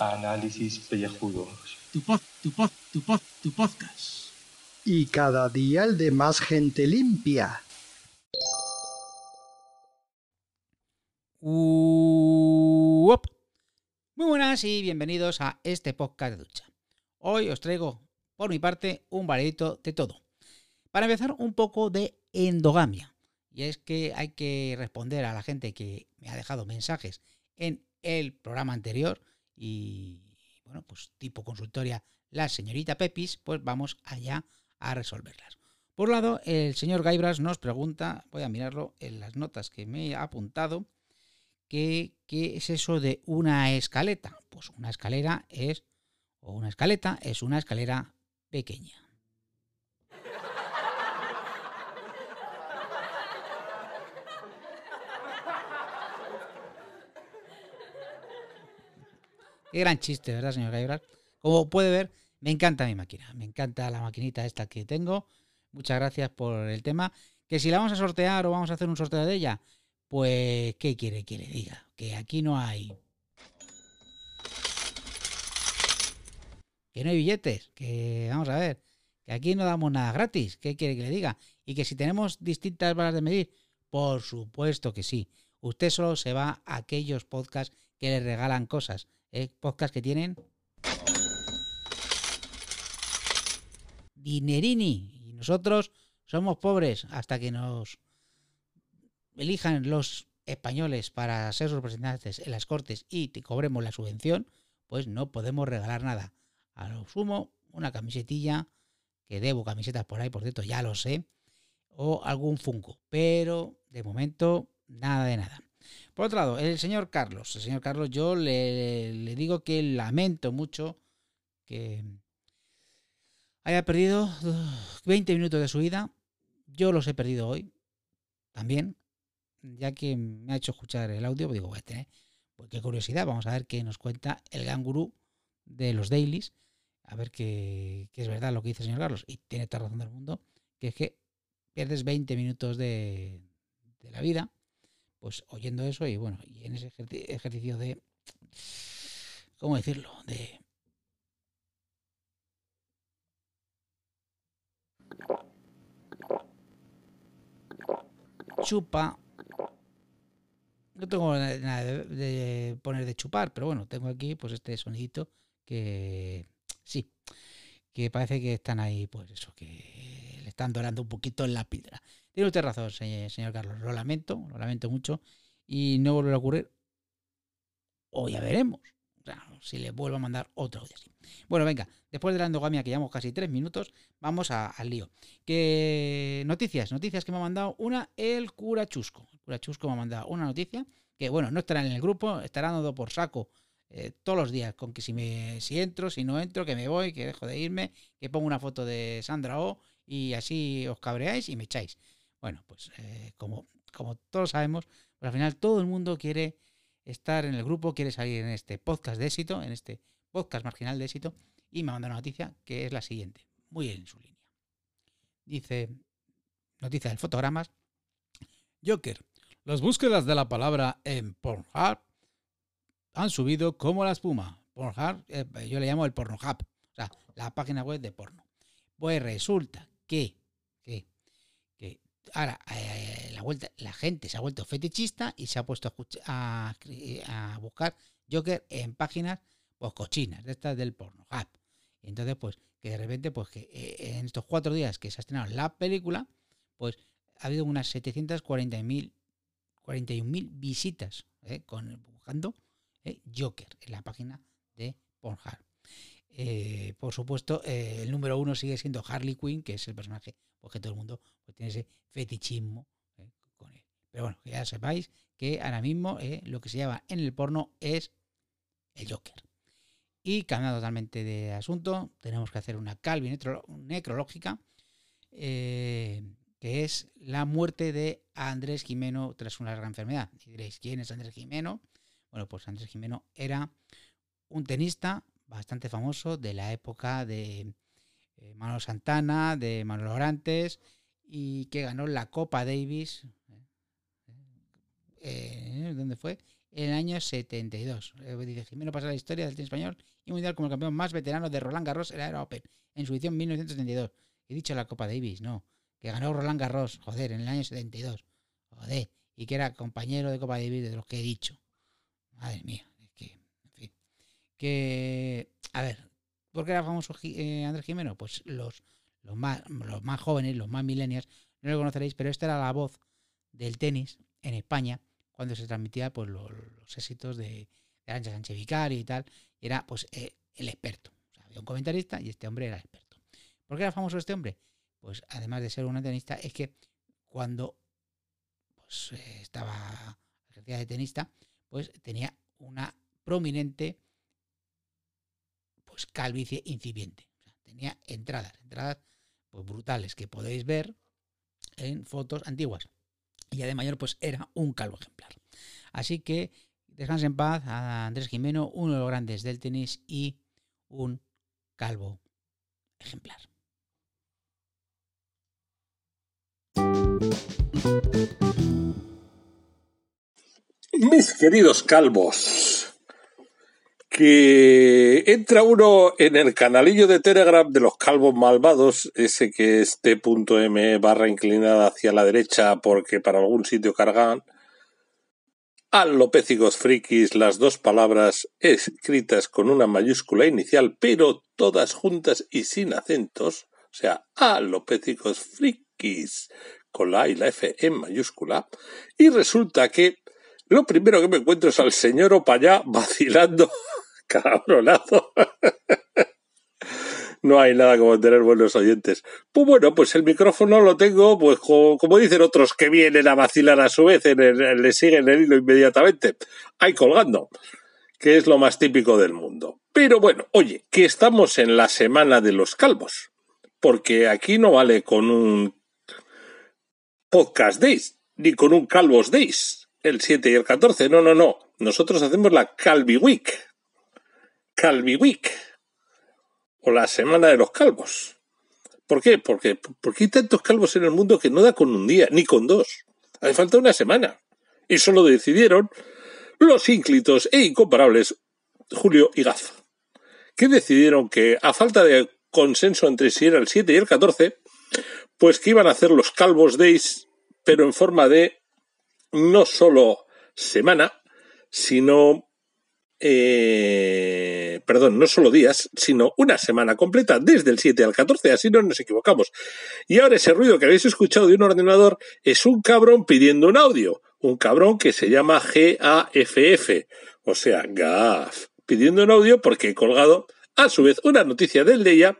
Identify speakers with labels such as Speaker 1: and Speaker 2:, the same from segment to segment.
Speaker 1: Análisis pellejudos.
Speaker 2: Tu pod, tu pod, tu pod, tu podcast.
Speaker 3: Y cada día el de más gente limpia.
Speaker 4: Uop. Muy buenas y bienvenidos a este podcast de ducha. Hoy os traigo, por mi parte, un variedito de todo. Para empezar, un poco de endogamia. Y es que hay que responder a la gente que me ha dejado mensajes en el programa anterior y, bueno, pues tipo consultoria, la señorita Pepis, pues vamos allá a resolverlas. Por un lado, el señor Gaibras nos pregunta, voy a mirarlo en las notas que me ha apuntado, ¿qué, qué es eso de una escaleta? Pues una escalera es, o una escaleta es una escalera pequeña. Qué gran chiste, ¿verdad, señor Gaibras? Como puede ver, me encanta mi máquina. Me encanta la maquinita esta que tengo. Muchas gracias por el tema. Que si la vamos a sortear o vamos a hacer un sorteo de ella, pues, ¿qué quiere que le diga? Que aquí no hay. Que no hay billetes. Que vamos a ver. Que aquí no damos nada gratis. ¿Qué quiere que le diga? Y que si tenemos distintas varas de medir, por supuesto que sí. Usted solo se va a aquellos podcasts que le regalan cosas. ¿Eh? Podcasts que tienen dinerini. Y nosotros somos pobres hasta que nos elijan los españoles para ser sus representantes en las cortes y te cobremos la subvención, pues no podemos regalar nada. A lo sumo, una camisetilla, que debo camisetas por ahí, por cierto, ya lo sé, o algún Funko. Pero de momento, nada de nada. Por otro lado, el señor Carlos. El señor Carlos, yo le, digo que lamento mucho que haya perdido 20 minutos de su vida. Yo los he perdido hoy también, ya que me ha hecho escuchar el audio, digo, tener, pues qué curiosidad, vamos a ver qué nos cuenta el gran gurú de los dailies, a ver qué, es verdad lo que dice el señor Carlos, y tiene toda razón del mundo, que es que pierdes 20 minutos de la vida, pues oyendo eso y bueno, y en ese ejerci- ejercicio de, ¿cómo decirlo? De chupa. No tengo na- nada de, de poner de chupar, pero bueno, tengo aquí pues este sonidito que sí, que parece que están ahí, pues eso, que le están dorando un poquito en la piedra. Tiene usted razón, se- señor Carlos, lo lamento, lo lamento mucho y no volverá a ocurrir. O ya veremos. Si le vuelvo a mandar otro audio así. Bueno, venga, después de la endogamia que llevamos casi tres minutos, vamos al lío. Que noticias, noticias que me ha mandado una el cura Chusco. El cura Chusco me ha mandado una noticia que, bueno, no estará en el grupo, estará dando por saco eh, todos los días, con que si me si entro, si no entro, que me voy, que dejo de irme, que pongo una foto de Sandra O y así os cabreáis y me echáis. Bueno, pues eh, como, todos sabemos, pues al final todo el mundo quiere estar en el grupo, quiere salir en este podcast de éxito, en este podcast marginal de éxito, y me ha mandado una noticia que es la siguiente, muy en su línea. Dice, noticia del fotogramas, Joker, las búsquedas de la palabra en Pornhub han subido como la espuma. Pornhub, eh, yo le llamo el Pornhub, o sea, la página web de porno. Pues resulta que ahora eh, la, vuelta, la gente se ha vuelto fetichista y se ha puesto a, a, buscar Joker en páginas pues cochinas, de estas del porno. Y entonces, pues, que de repente, pues que eh, en estos cuatro días que se ha estrenado la película, pues ha habido unas 740.000 41.000 visitas eh, con, buscando eh, Joker en la página de Pornhub. Eh, por supuesto, eh, el número uno sigue siendo Harley Quinn, que es el personaje porque todo el mundo pues, tiene ese fetichismo eh, con él. Pero bueno, que ya sepáis que ahora mismo lo que se lleva en el porno es el Joker. Y cambiando totalmente de asunto, tenemos que hacer una calvi necro- necrológica, que es la muerte de Andrés Jimeno tras una larga enfermedad. Y diréis, ¿quién es Andrés Jimeno? Bueno, pues Andrés Jimeno era un tenista bastante famoso de la época de eh, Manolo Santana, de Manuel Orantes y que ganó la Copa Davis. Eh, ¿Dónde fue? En el año 72. Eh, dice Jimeno pasa la historia del tenis español y mundial como el campeón más veterano de Roland Garros en la era Open en su edición 1972. He dicho la Copa Davis, no. Que ganó Roland Garros, joder, en el año 72. Joder. Y que era compañero de Copa Davis de los que he dicho. Madre mía. Es que, en fin. Que, a ver, ¿por qué era famoso eh, Andrés Jimeno? Pues los, los, más, los más jóvenes, los más millennials, no lo conoceréis, pero esta era la voz del tenis en España cuando se transmitía pues, los, éxitos de, de Sánchez Sánchez Vicario y tal. Y era pues eh, el experto. O sea, había un comentarista y este hombre era experto. ¿Por qué era famoso este hombre? Pues además de ser un tenista, es que cuando pues, eh, estaba ejercía de tenista, pues tenía una prominente pues calvicie incipiente. Tenía entradas, entradas pues brutales que podéis ver en fotos antiguas. Y además mayor pues era un calvo ejemplar. Así que descanse en paz a Andrés Jimeno, uno de los grandes del tenis y un calvo ejemplar.
Speaker 5: Mis queridos calvos, que entra uno en el canalillo de Telegram de los calvos malvados, ese que es t.m barra inclinada hacia la derecha porque para algún sitio cargan, alopécigos frikis, las dos palabras escritas con una mayúscula inicial, pero todas juntas y sin acentos, o sea, alopécicos frikis, con la A y la F en mayúscula, y resulta que lo primero que me encuentro es al señor Opayá vacilando, cabronazo. no hay nada como tener buenos oyentes. Pues bueno, pues el micrófono lo tengo, pues como, dicen otros que vienen a vacilar a su vez, en le siguen el hilo inmediatamente, ahí colgando, que es lo más típico del mundo. Pero bueno, oye, que estamos en la semana de los calvos, porque aquí no vale con un Podcast Days, ni con un Calvos Days, el 7 y el 14. No, no, no. Nosotros hacemos la Calvi Week. Calvi Week. O la Semana de los Calvos. ¿Por qué? Porque, porque hay tantos calvos en el mundo que no da con un día, ni con dos. Hace falta una semana. Y eso lo decidieron los ínclitos e incomparables Julio y Gaz, que decidieron que, a falta de consenso entre si era el 7 y el 14, pues que iban a hacer los Calvos Days, pero en forma de no solo semana, sino, eh, perdón, no solo días, sino una semana completa, desde el 7 al 14, así no nos equivocamos. Y ahora ese ruido que habéis escuchado de un ordenador es un cabrón pidiendo un audio, un cabrón que se llama GAFF, o sea, GAF, pidiendo un audio porque he colgado a su vez una noticia del día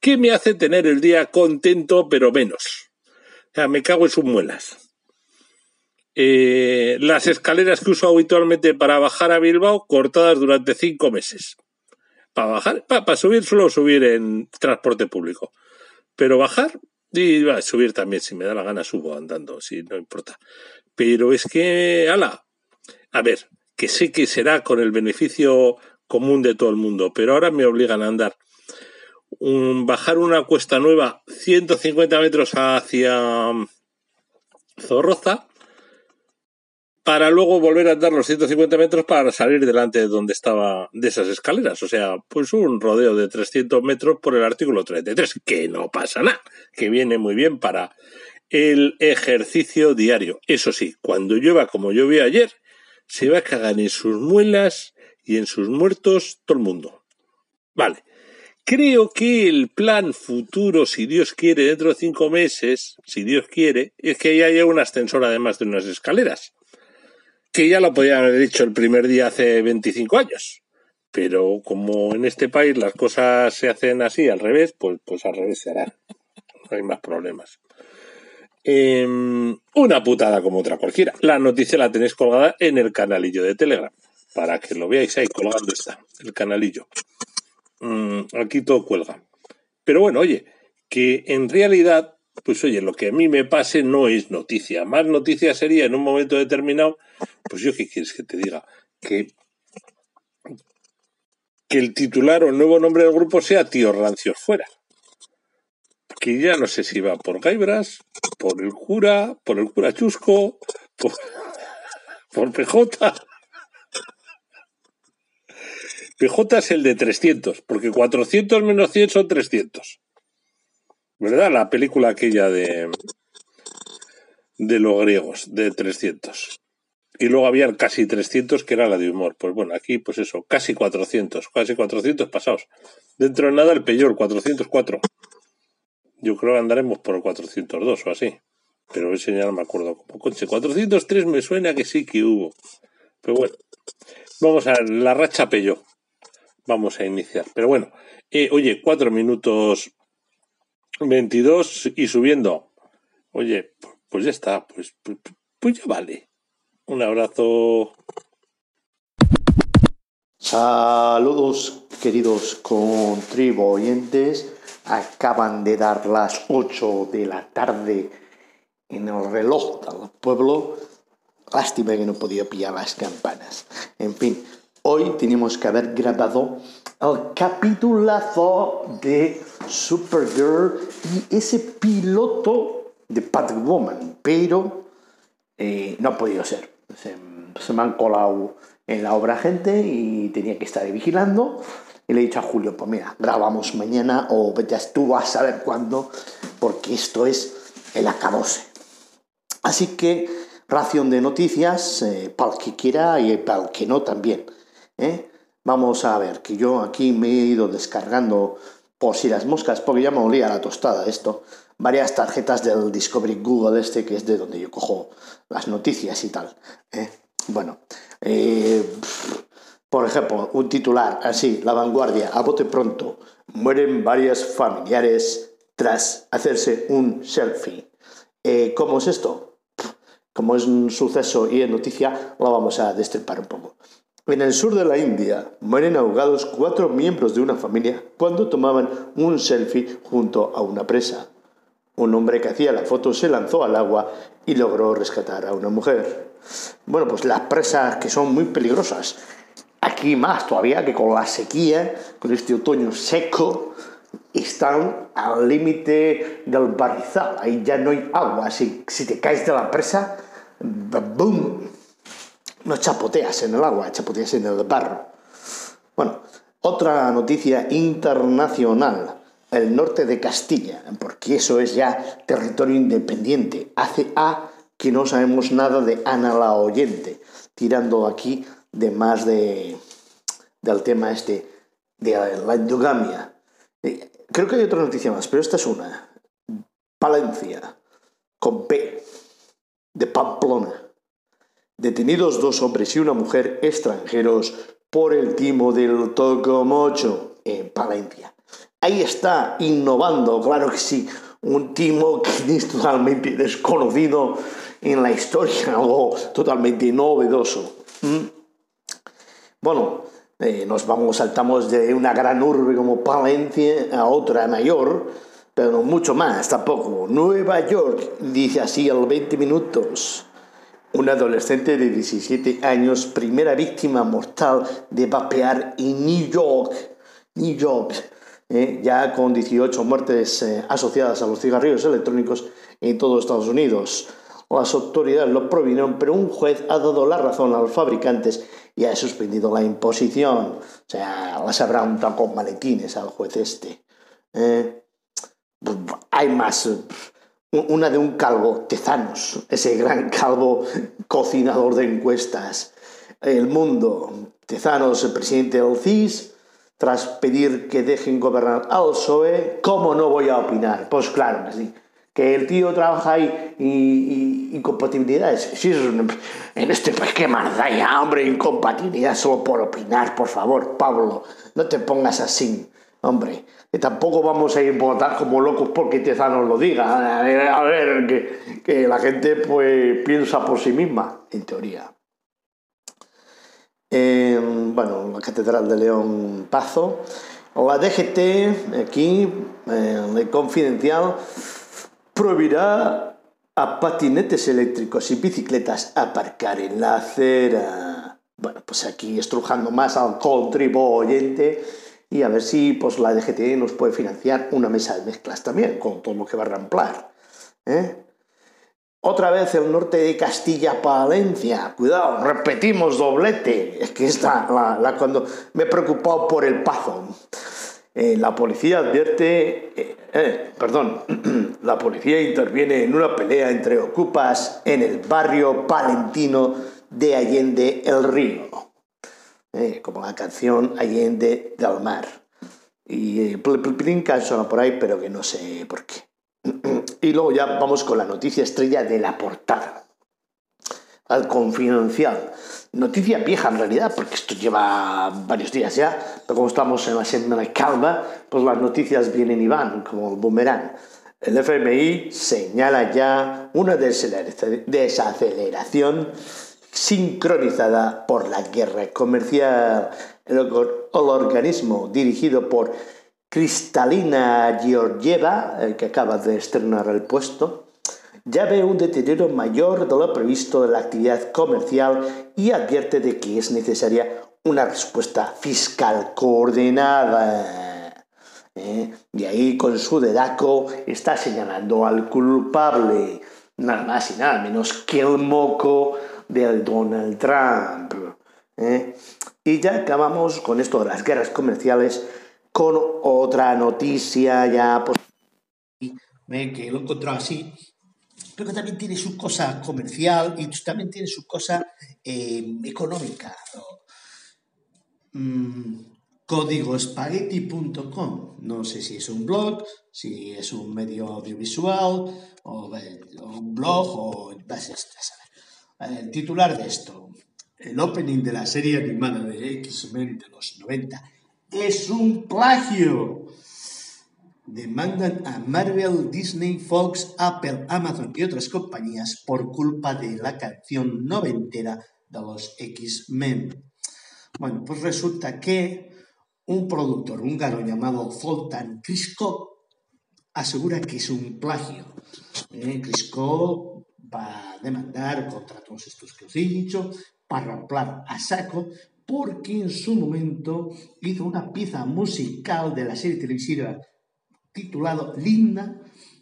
Speaker 5: que me hace tener el día contento, pero menos. O sea, me cago en sus muelas. Eh, las escaleras que uso habitualmente para bajar a Bilbao cortadas durante cinco meses. Para bajar, para, subir suelo subir en transporte público. Pero bajar y subir también, si me da la gana subo andando, si no importa. Pero es que, ala, a ver, que sé que será con el beneficio común de todo el mundo, pero ahora me obligan a andar bajar una cuesta nueva 150 metros hacia mm, Zorroza para luego volver a andar los 150 metros para salir delante de donde estaba de esas escaleras. O sea, pues un rodeo de 300 metros por el artículo 33, que no pasa nada, que viene muy bien para el ejercicio diario. Eso sí, cuando llueva como llovió ayer, se va a cagar en sus muelas y en sus muertos todo el mundo. Vale. Creo que el plan futuro, si Dios quiere, dentro de cinco meses, si Dios quiere, es que haya un ascensor además de unas escaleras. Que ya lo podían haber dicho el primer día hace 25 años. Pero como en este país las cosas se hacen así, al revés, pues, pues al revés se hará. No hay más problemas. Em, una putada como otra cualquiera. La noticia la tenéis colgada en el canalillo de Telegram. Para que lo veáis ahí colgando está, el canalillo. Mm, aquí todo cuelga. Pero bueno, oye, que en realidad, pues oye, lo que a mí me pase no es noticia. Más noticia sería en un momento determinado, pues yo qué quieres que te diga, que, que el titular o el nuevo nombre del grupo sea Tío Rancios fuera. que ya no sé si va por Gaibras, por el cura, por el cura Chusco, por, por PJ. PJ es el de 300, porque 400 menos 100 son 300. ¿Verdad? La película aquella de, de los griegos, de 300. Y luego había casi 300 que era la de humor. Pues bueno, aquí pues eso, casi 400, casi 400 pasados. Dentro de nada el peor, 404. Yo creo que andaremos por el 402 o así. Pero ese ya no me acuerdo como coche. 403 me suena que sí que hubo. Pero bueno, vamos a la racha Pello. Vamos a iniciar. Pero bueno, eh, oye, 4 minutos 22 y subiendo. Oye, pues ya está, pues, pues, pues ya vale. Un abrazo.
Speaker 6: Saludos queridos contribuyentes. Acaban de dar las 8 de la tarde en el reloj del pueblo. Lástima que no podía pillar las campanas. En fin, hoy tenemos que haber grabado el capitulazo de Supergirl y ese piloto de Batwoman, pero eh, no ha podido ser. Se, me han colado en la obra gente y tenía que estar vigilando. Y le he dicho a Julio, pues mira, grabamos mañana o vete tú a saber cuándo, porque esto es el acabose. Así que ración de noticias eh, para el que quiera y para el que no también. ¿Eh? Vamos a ver, que yo aquí me he ido descargando por si las moscas, porque ya me olía la tostada esto, varias tarjetas del Discovery Google este, que es de donde yo cojo las noticias y tal. ¿eh? Bueno, eh, por ejemplo, un titular así, La Vanguardia, a bote pronto, mueren varios familiares tras hacerse un selfie. ¿Cómo es esto? Como es un suceso y es noticia, lo vamos a destripar un poco. En el sur de la India mueren ahogados cuatro miembros de una familia cuando tomaban un selfie junto a una presa. Un hombre que hacía la foto se lanzó al agua y logró rescatar a una mujer. Bueno, pues las presas que son muy peligrosas. Aquí más todavía que con la sequía, con este otoño seco, están al límite del barrizal. Ahí ya no hay agua. Si, si te caes de la presa, ¡boom! No chapoteas en el agua, chapoteas en el barro. Bueno, otra noticia internacional. El norte de Castilla, porque eso es ya territorio independiente. Hace A que no sabemos nada de Ana la Oyente, tirando aquí de más de del tema este de la endogamia. Creo que hay otra noticia más, pero esta es una. Palencia, con P, de Pamplona. Detenidos dos hombres y una mujer extranjeros por el timo del Tocomocho en Palencia. Ahí está, innovando, claro que sí, un timo que es totalmente desconocido en la historia, algo totalmente novedoso. ¿Mm? Bueno, eh, nos vamos, saltamos de una gran urbe como Palencia a otra mayor, pero mucho más tampoco. Nueva York, dice así al 20 minutos. Un adolescente de 17 años, primera víctima mortal de vapear en New York. New York, eh, ya con 18 muertes eh, asociadas a los cigarrillos electrónicos en todo Estados Unidos. Las autoridades lo prohibieron, pero un juez ha dado la razón a los fabricantes y ha suspendido la imposición. O sea, las habrá un con maletines al juez este. Eh, hay más. Una de un calvo, Tezanos, ese gran calvo cocinador de encuestas. El mundo, Tezanos, el presidente del CIS, tras pedir que dejen gobernar al PSOE, ¿cómo no voy a opinar? Pues claro que sí. Que el tío trabaja ahí y, y incompatibilidades. Sí, en este país, da ya, hombre, incompatibilidad solo por opinar, por favor, Pablo, no te pongas así, hombre tampoco vamos a ir votar como locos porque Tezano lo diga. A ver, que, la gente pues piensa por sí misma, en teoría. Eh, bueno, la Catedral de León Pazo. La DGT, aquí, eh, Confidencial, prohibirá a patinetes eléctricos y bicicletas aparcar en la acera. Bueno, pues aquí estrujando más al contribuyente
Speaker 7: y a ver si pues, la DGT nos puede financiar una mesa de mezclas también, con todo lo que va a ramplar. ¿eh? Otra vez el norte de Castilla-Palencia. Cuidado, repetimos doblete. Es que esta, la, cuando me he preocupado por el pazo. Eh, la policía advierte, eh, eh, perdón, la policía interviene en una pelea entre ocupas en el barrio palentino de Allende el Río, como la canción Allende del Mar. Y plin suena por ahí, pero que no sé por qué. Y luego ya vamos con la noticia estrella de la portada. Al confidencial. Noticia vieja en realidad, porque esto lleva varios días ya, pero como estamos en la semana calma, pues las noticias vienen y van, como el boomerang. El FMI señala ya una desaceleración sincronizada por la guerra comercial. El, organismo dirigido por Cristalina Georgieva, que acaba de estrenar el puesto, ya ve un deterioro mayor de lo previsto de la actividad comercial y advierte de que es necesaria una respuesta fiscal coordinada. ¿Eh? Y ahí con su dedaco está señalando al culpable, nada más y nada menos que el moco del Donald Trump. ¿Eh? Y ya acabamos con esto de las guerras comerciales con otra noticia ya pues,
Speaker 6: que lo he encontrado así, pero que también tiene su cosa comercial y también tiene su cosa eh, económica. Mm, códigospaghetti.com. No sé si es un blog, si es un medio audiovisual, o, un blog, o. El titular de esto, el opening de la serie animada de X-Men de los 90 es un plagio. Demandan a Marvel, Disney, Fox, Apple, Amazon y otras compañías por culpa de la canción noventera de los X-Men. Bueno, pues resulta que un productor húngaro llamado Zoltán Krisko asegura que es un plagio. Eh, va a demandar contra todos estos que os he dicho, para ramplar a saco, porque en su momento hizo una pieza musical de la serie televisiva titulado Linda,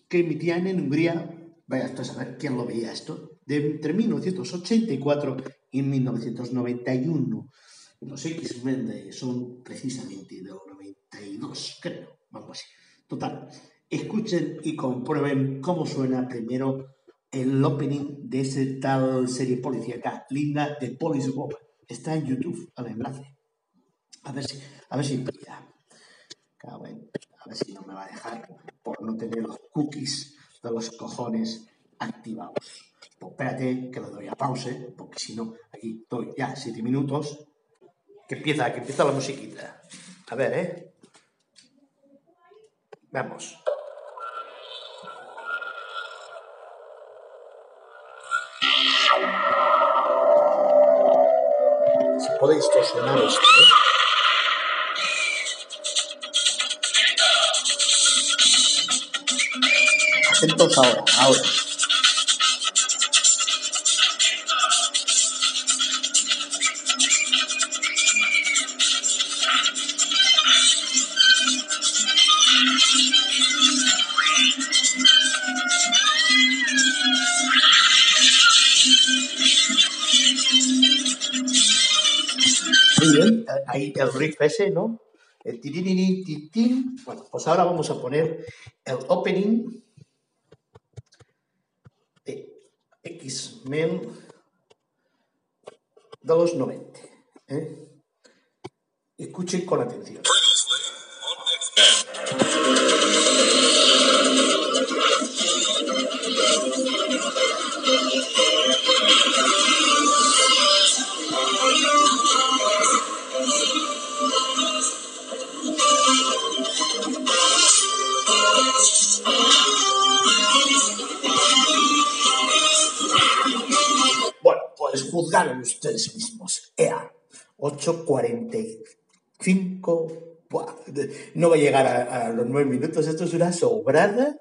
Speaker 6: que emitían en Hungría, vaya a saber quién lo veía esto, de entre 1984 y 1991. Los X-Men son precisamente de 92, creo, vamos así. Total, escuchen y comprueben cómo suena primero el opening de esa tal serie policíaca, Linda de Police Woman. Está en YouTube, al enlace. A ver si, a ver si pilla. A ver si no me va a dejar por no tener los cookies de los cojones activados. Pues espérate que le doy a pause, porque si no, aquí estoy ya siete minutos. Que empieza, que empieza la musiquita. A ver, ¿eh? Vamos. Puede distorsionar esto. ¿eh? Atentos ahora, ahora. El riff ese, ¿no? El Bueno, pues ahora vamos a poner el opening de X-Men de los 90. ¿eh? Escuchen con atención. 8.45. No va a llegar a, los nueve minutos. Esto es una sobrada